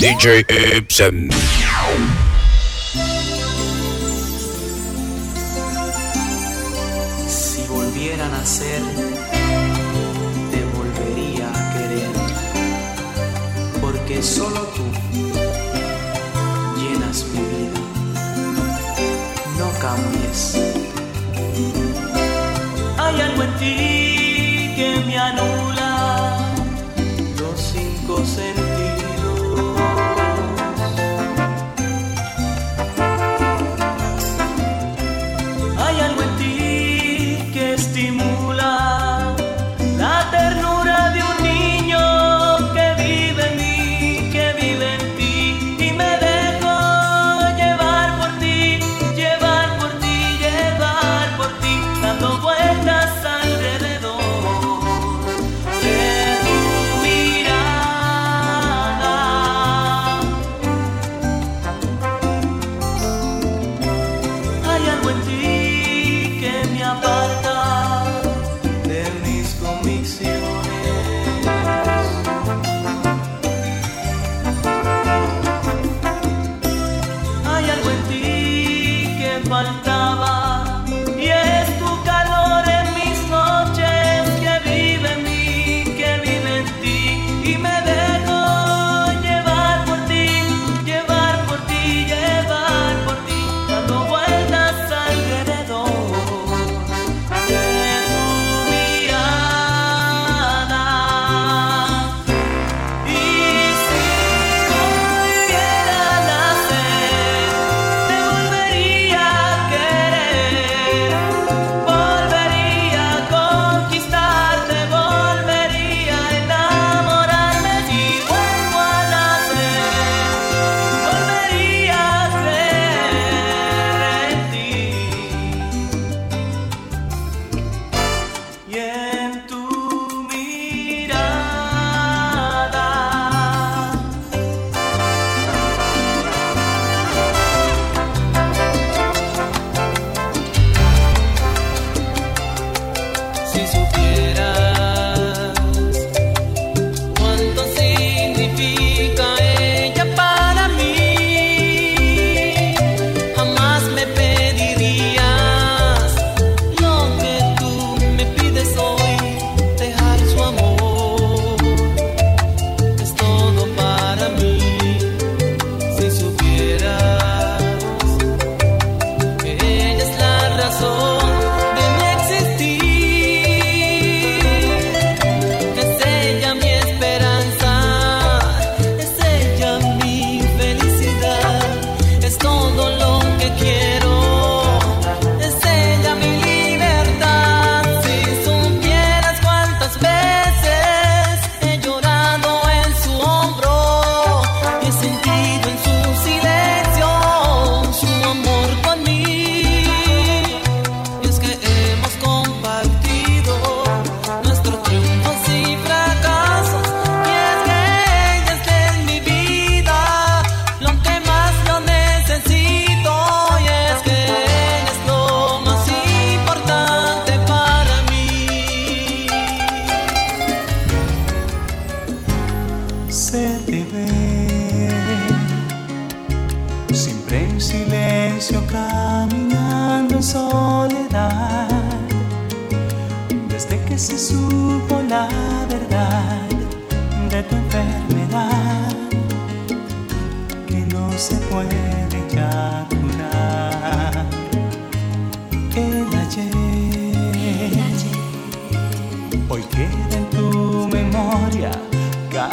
DJ Ibsen. Si volviera a nacer, te volvería a querer, porque solo tú llenas mi vida. No cambies. Hay algo en ti que me anula.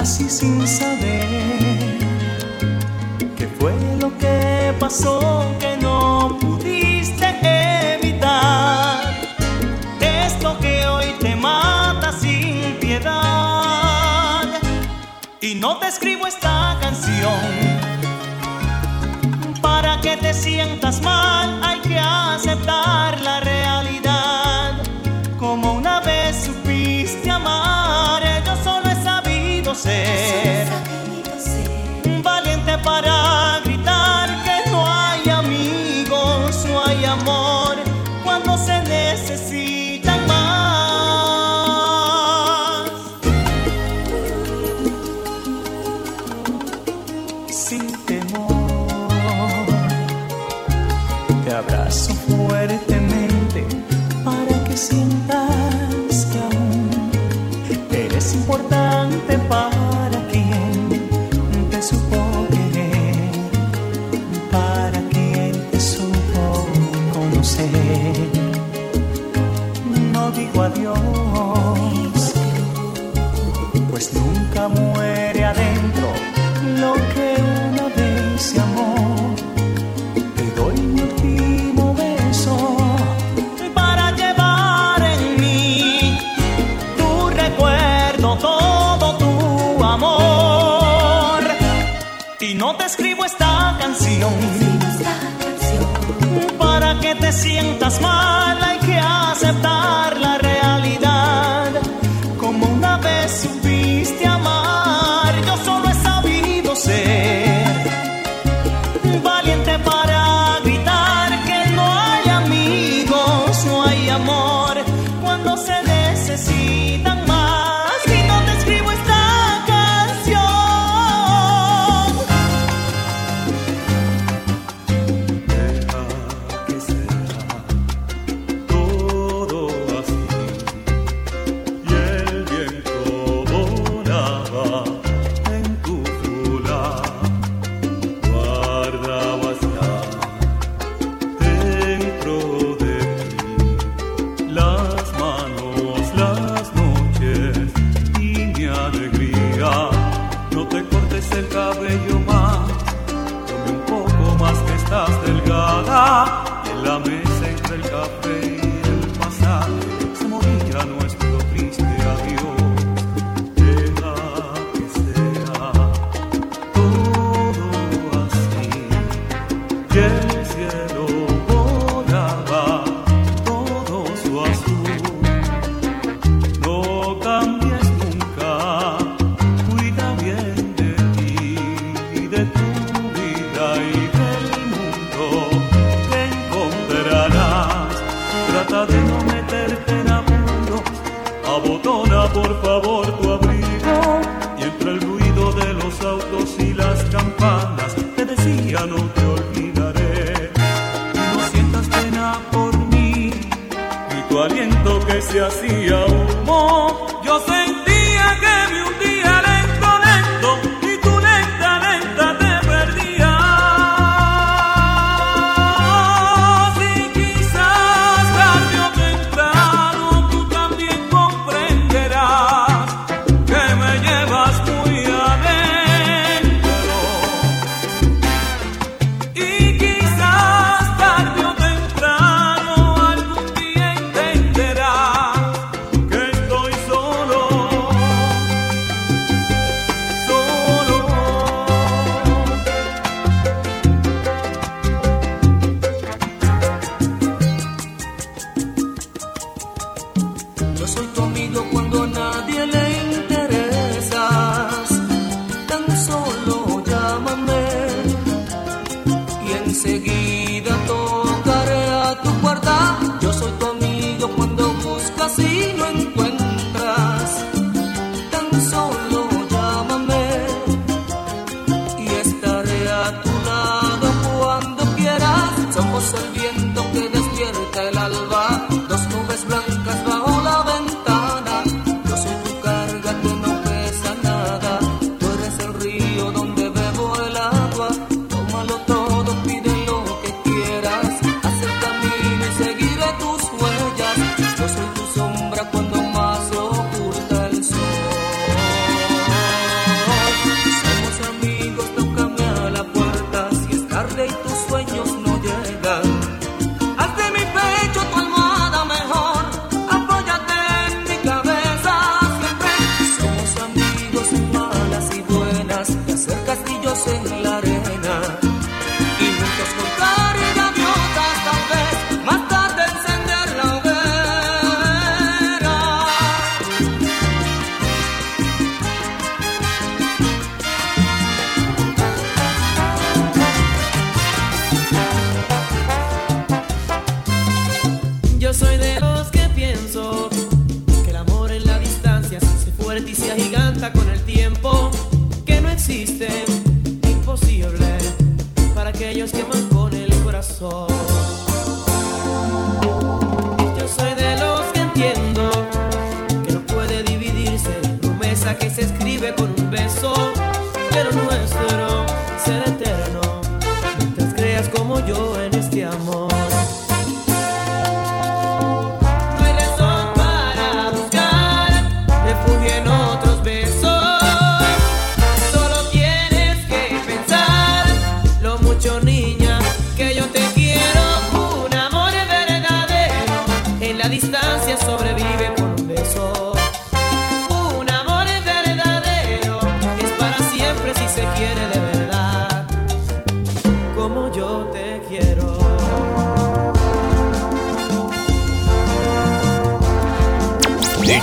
casi sin saber qué fue lo que pasó que no pudiste evitar. Esto que hoy te mata sin piedad. Y no te escribo esta canción para que te sientas mal, hay que aceptar la realidad. es importante para quien te supo querer, para quien te supo conocer. No digo adiós, pues nunca muere adentro. te sientas mal hay que aceptar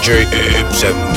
DJ M7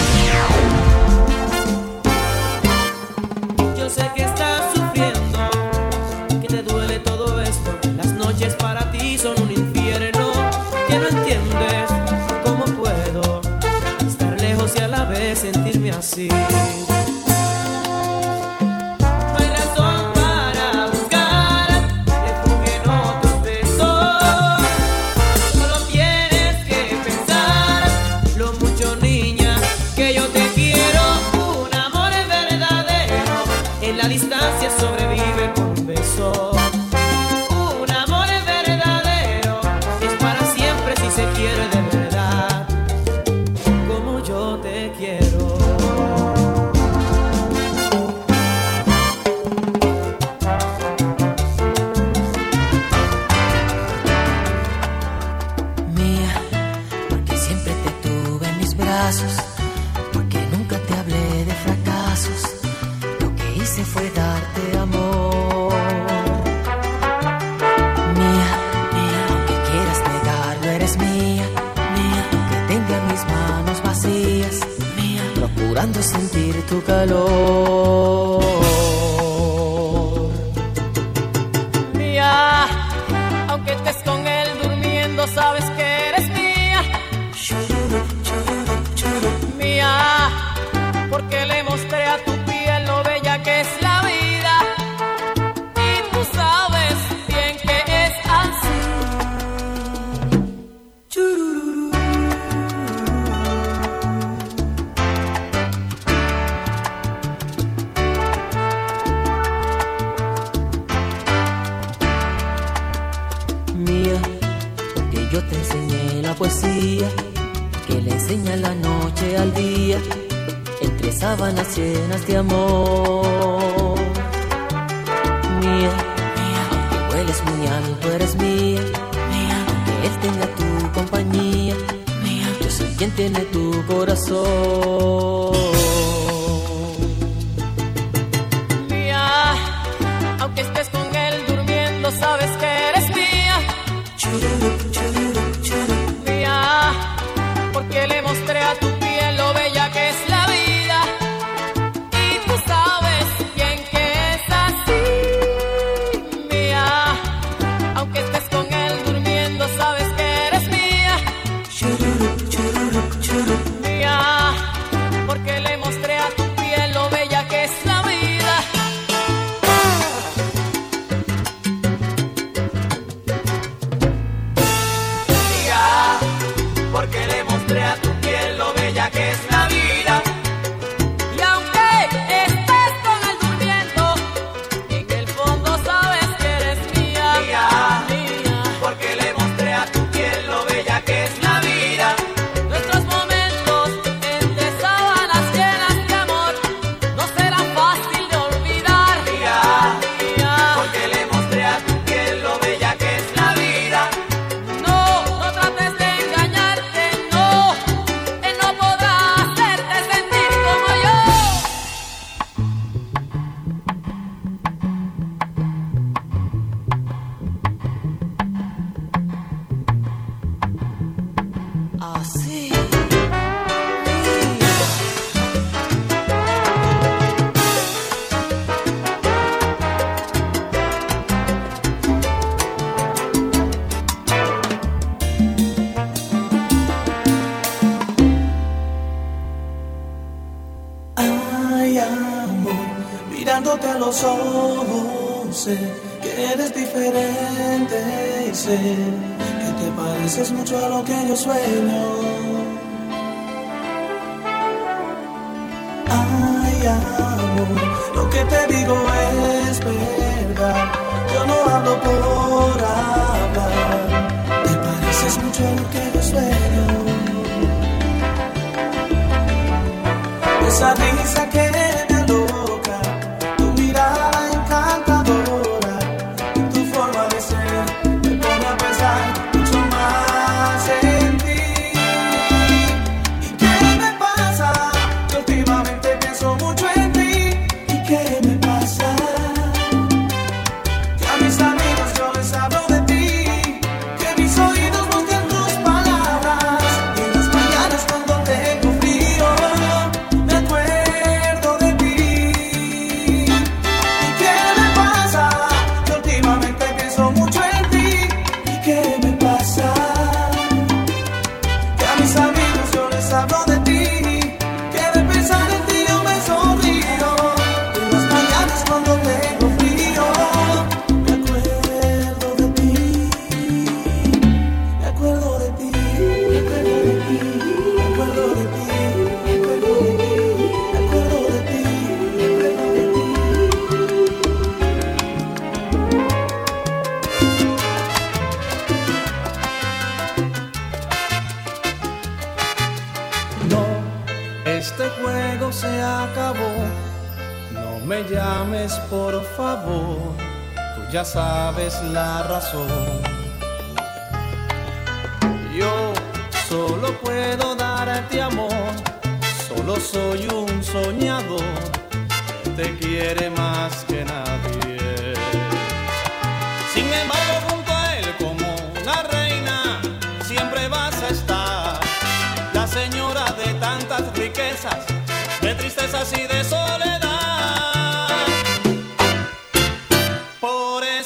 tu calor.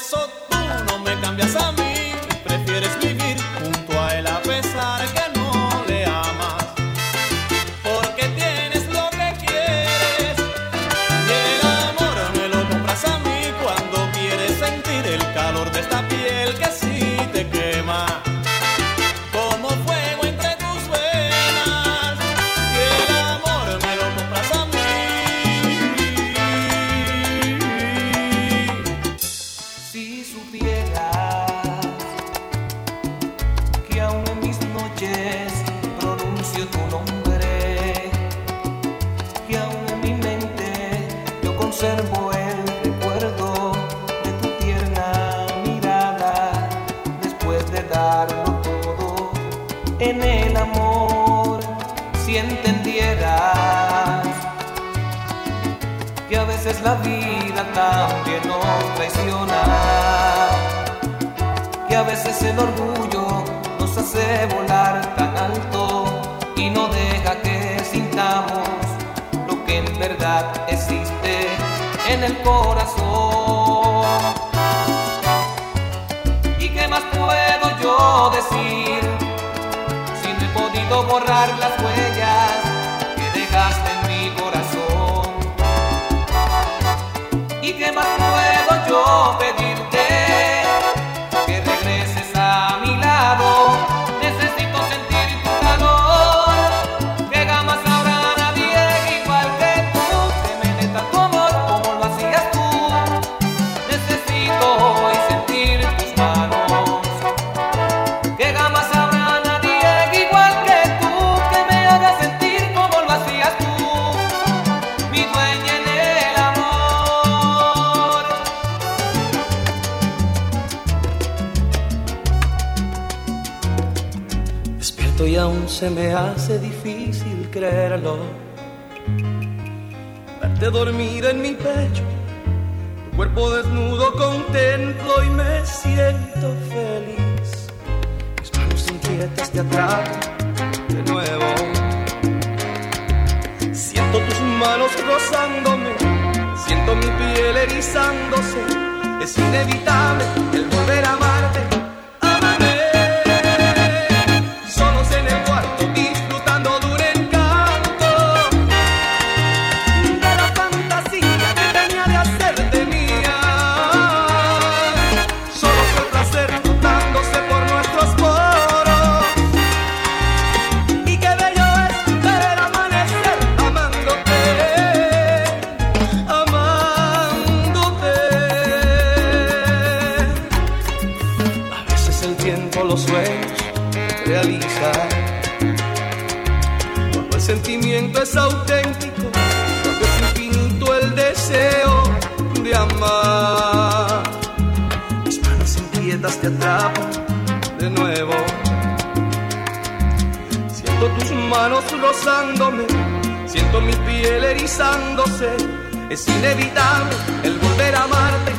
eso tú no me cambias a mí, prefieres mi se me hace difícil creerlo. Verte dormir en mi pecho, tu cuerpo desnudo contemplo y me siento feliz. Mis manos inquietas te atrapan de nuevo. Siento tus manos rozándome, siento mi piel erizándose. Es inevitable el volver a amarte Es inevitable el volver a amarte.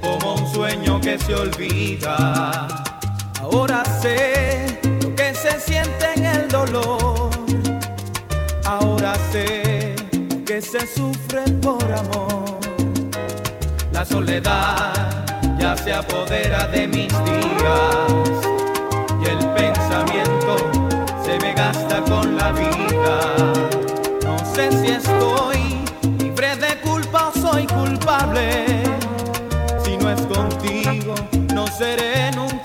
como un sueño que se olvida. Ahora sé lo que se siente en el dolor. Ahora sé que se sufre por amor. La soledad ya se apodera de mis días y el pensamiento se me gasta con la vida. No sé si estoy culpable. Si no es contigo, no seré nunca.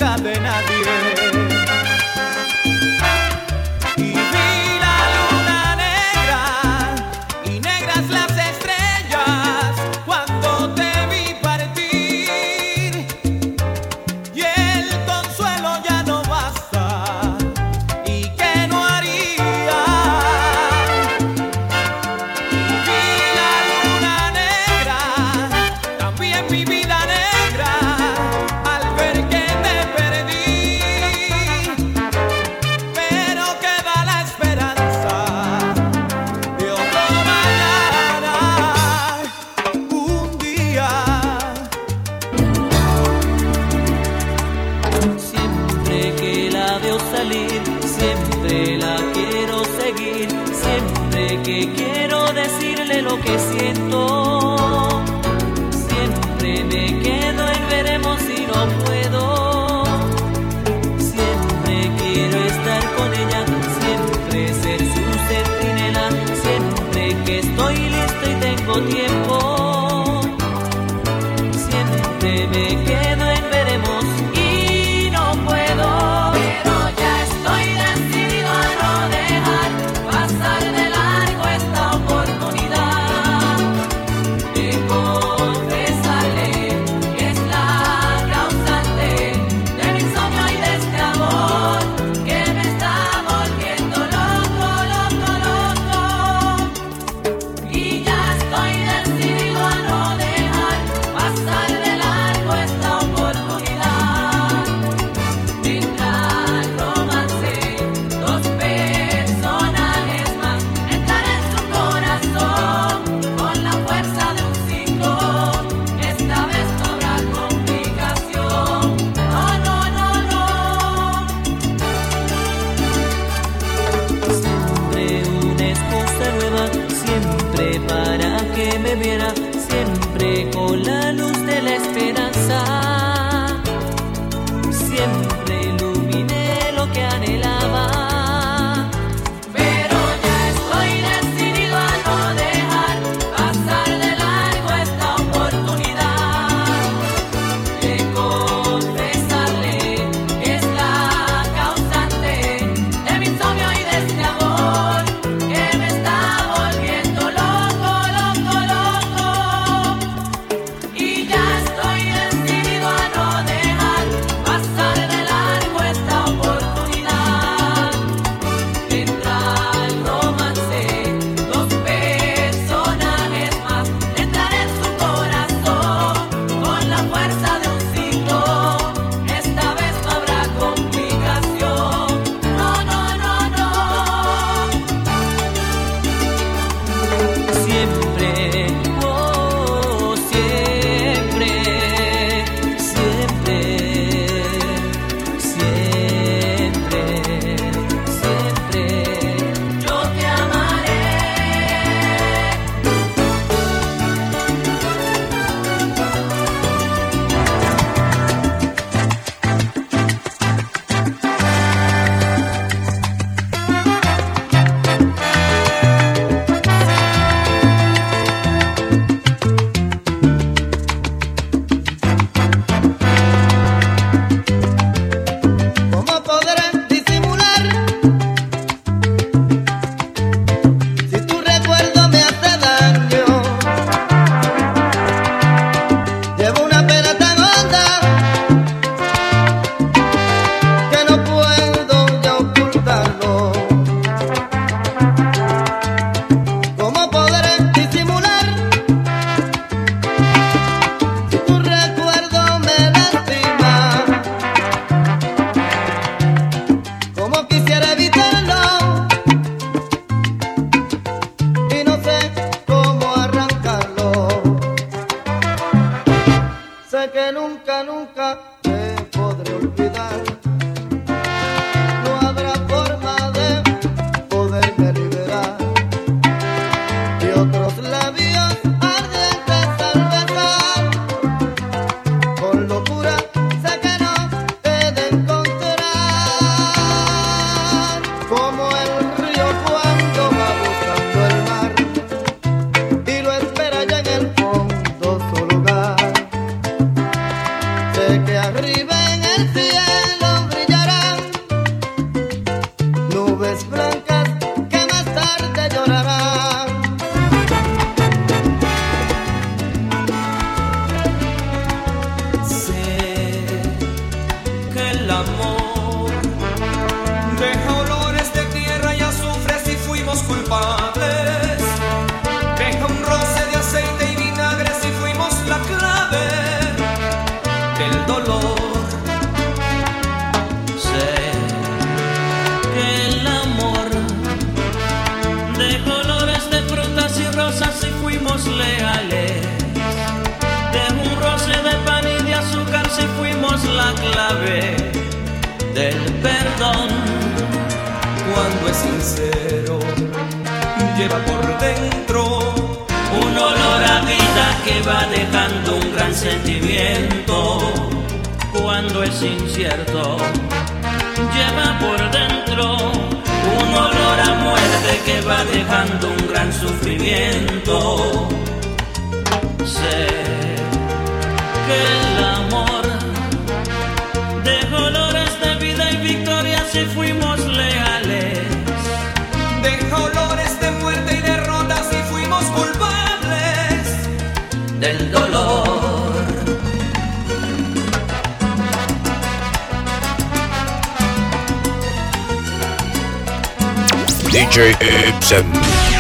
que siento. Siempre me quedo en veremos si no puedo. Siempre quiero estar con ella, siempre ser su centinela, siempre que estoy listo y tengo tiempo. Del dolor. DJ Ibsen.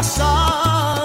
passar.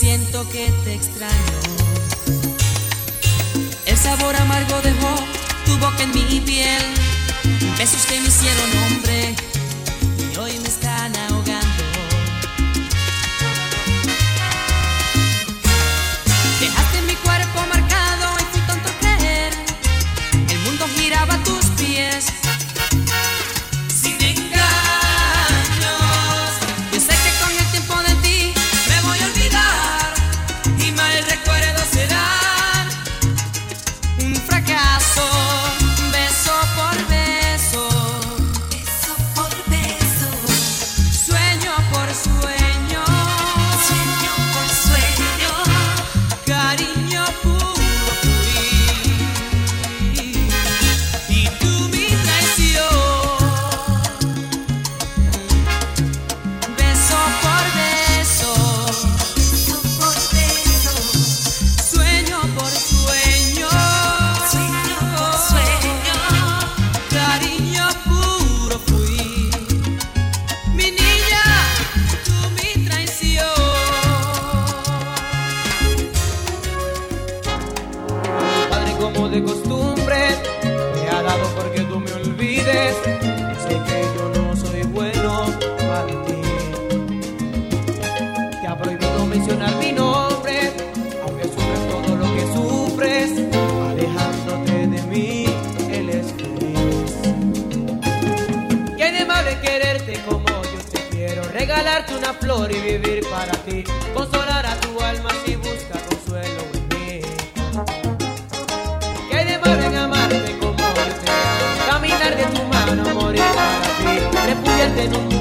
siento que te extraño. El sabor amargo dejó tu boca en mi piel, besos que me hicieron hombre. amor y vivir para ti, consolar a tu alma si busca consuelo en mí. Que hay de malo en amarte como yo te caminar de tu mano, morir para ti, repudiarte en un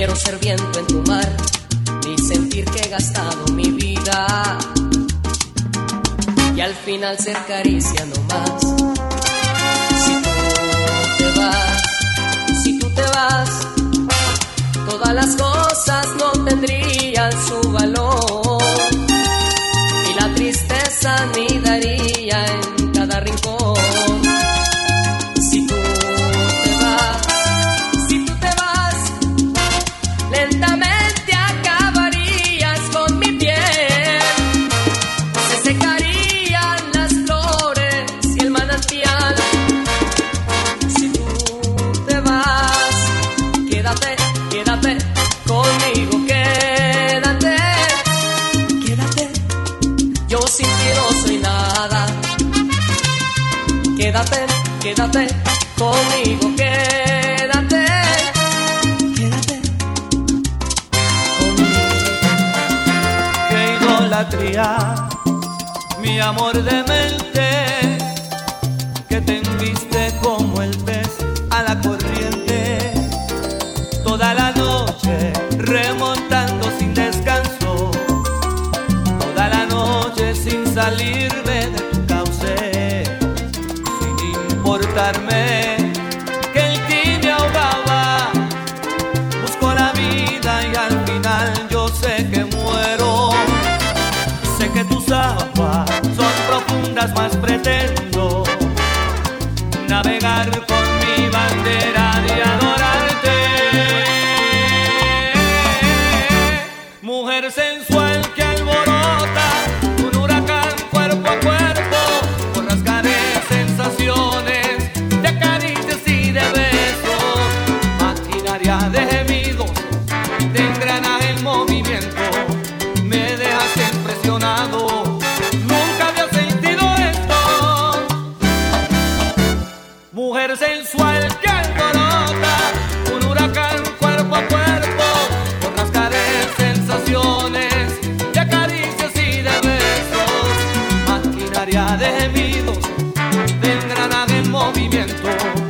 quiero ser viento en tu mar, ni sentir que he gastado mi vida. Y al final ser caricia nomás. Si tú te vas, si tú te vas, todas las cosas no tendrían su valor. Y la tristeza ni daría en maquinaria de gemidos de movimiento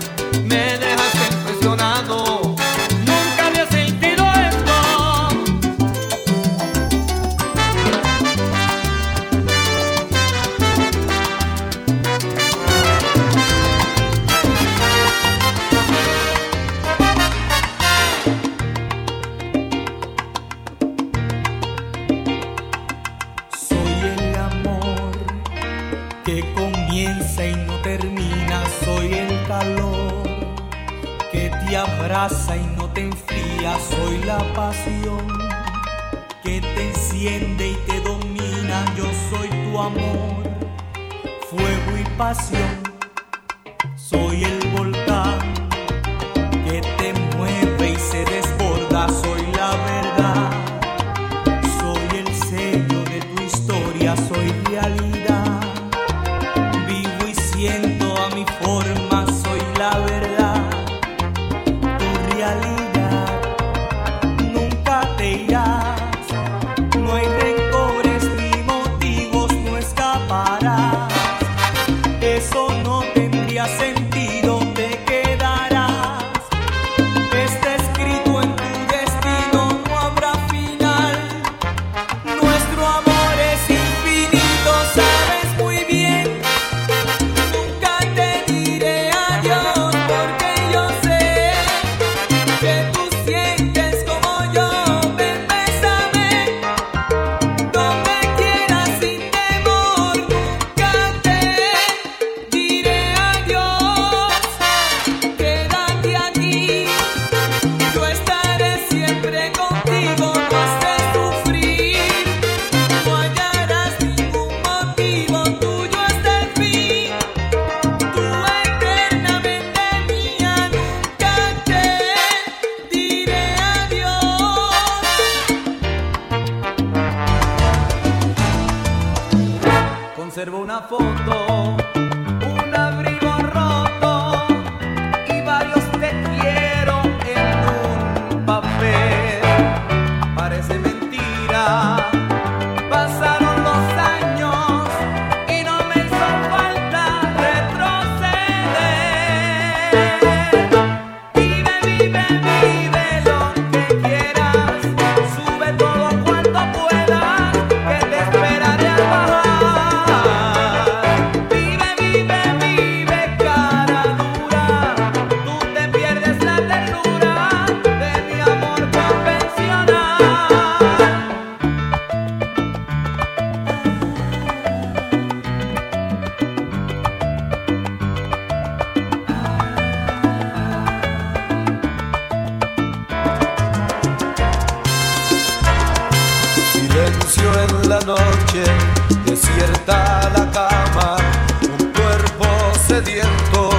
desierta la cama, un cuerpo sediento,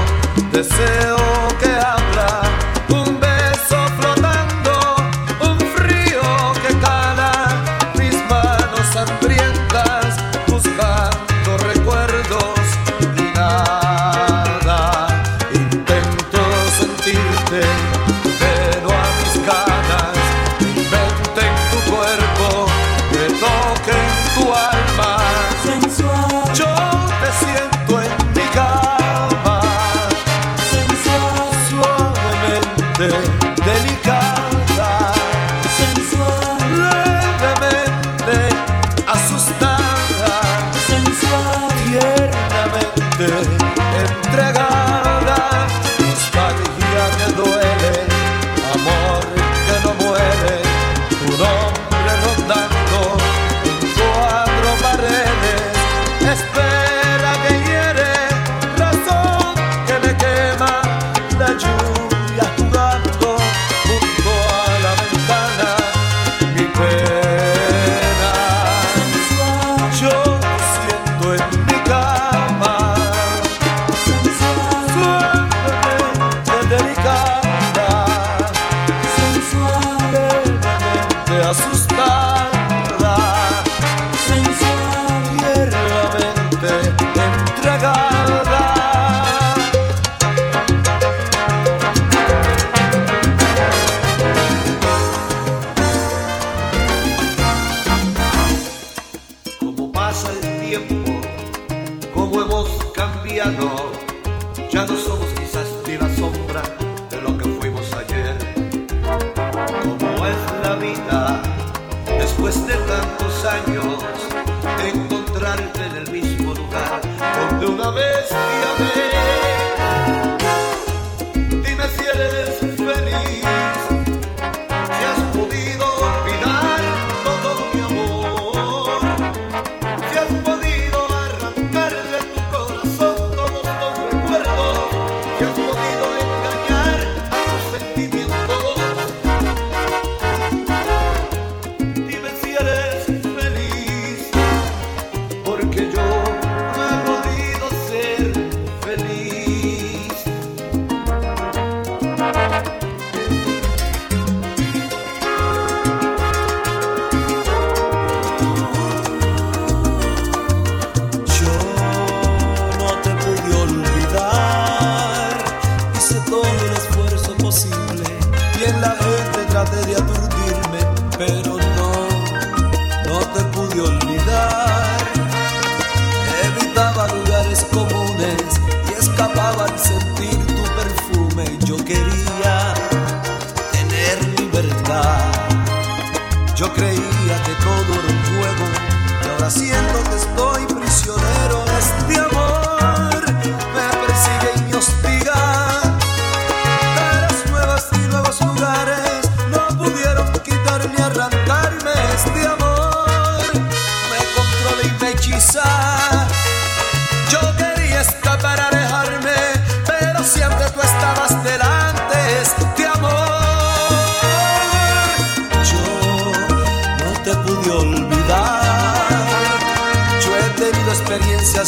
deseo.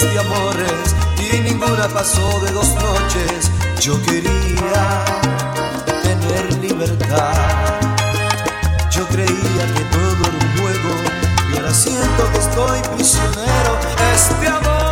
de amores y ninguna pasó de dos noches. Yo quería tener libertad. Yo creía que todo era un juego y ahora siento que estoy prisionero. Este amor.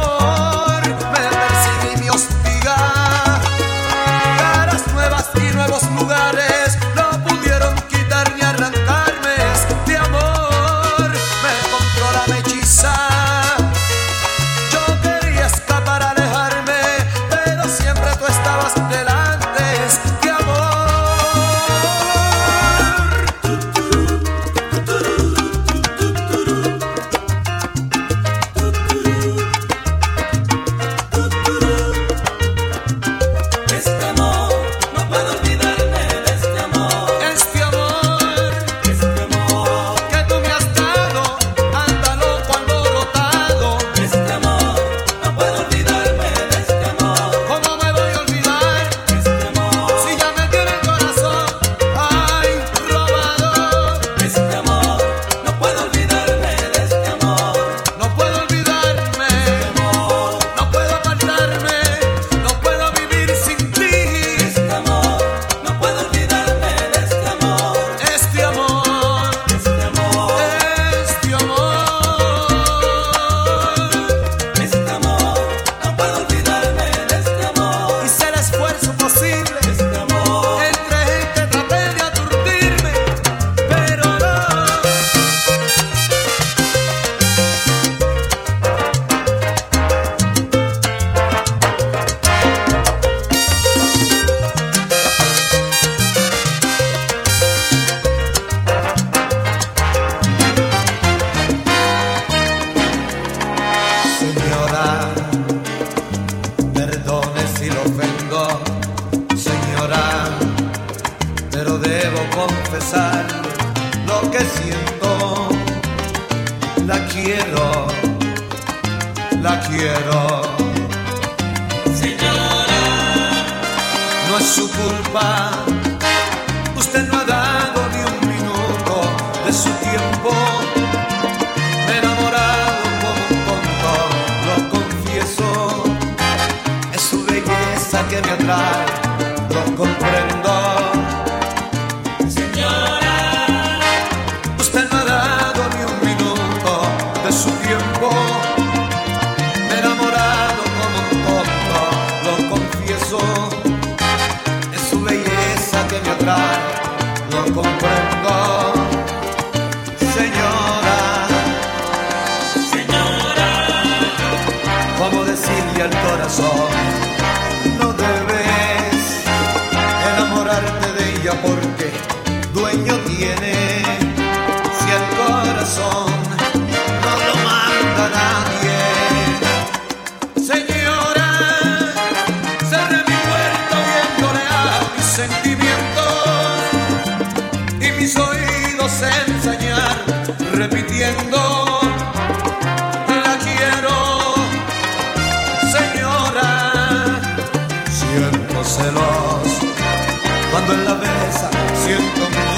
Enamorarte siento. un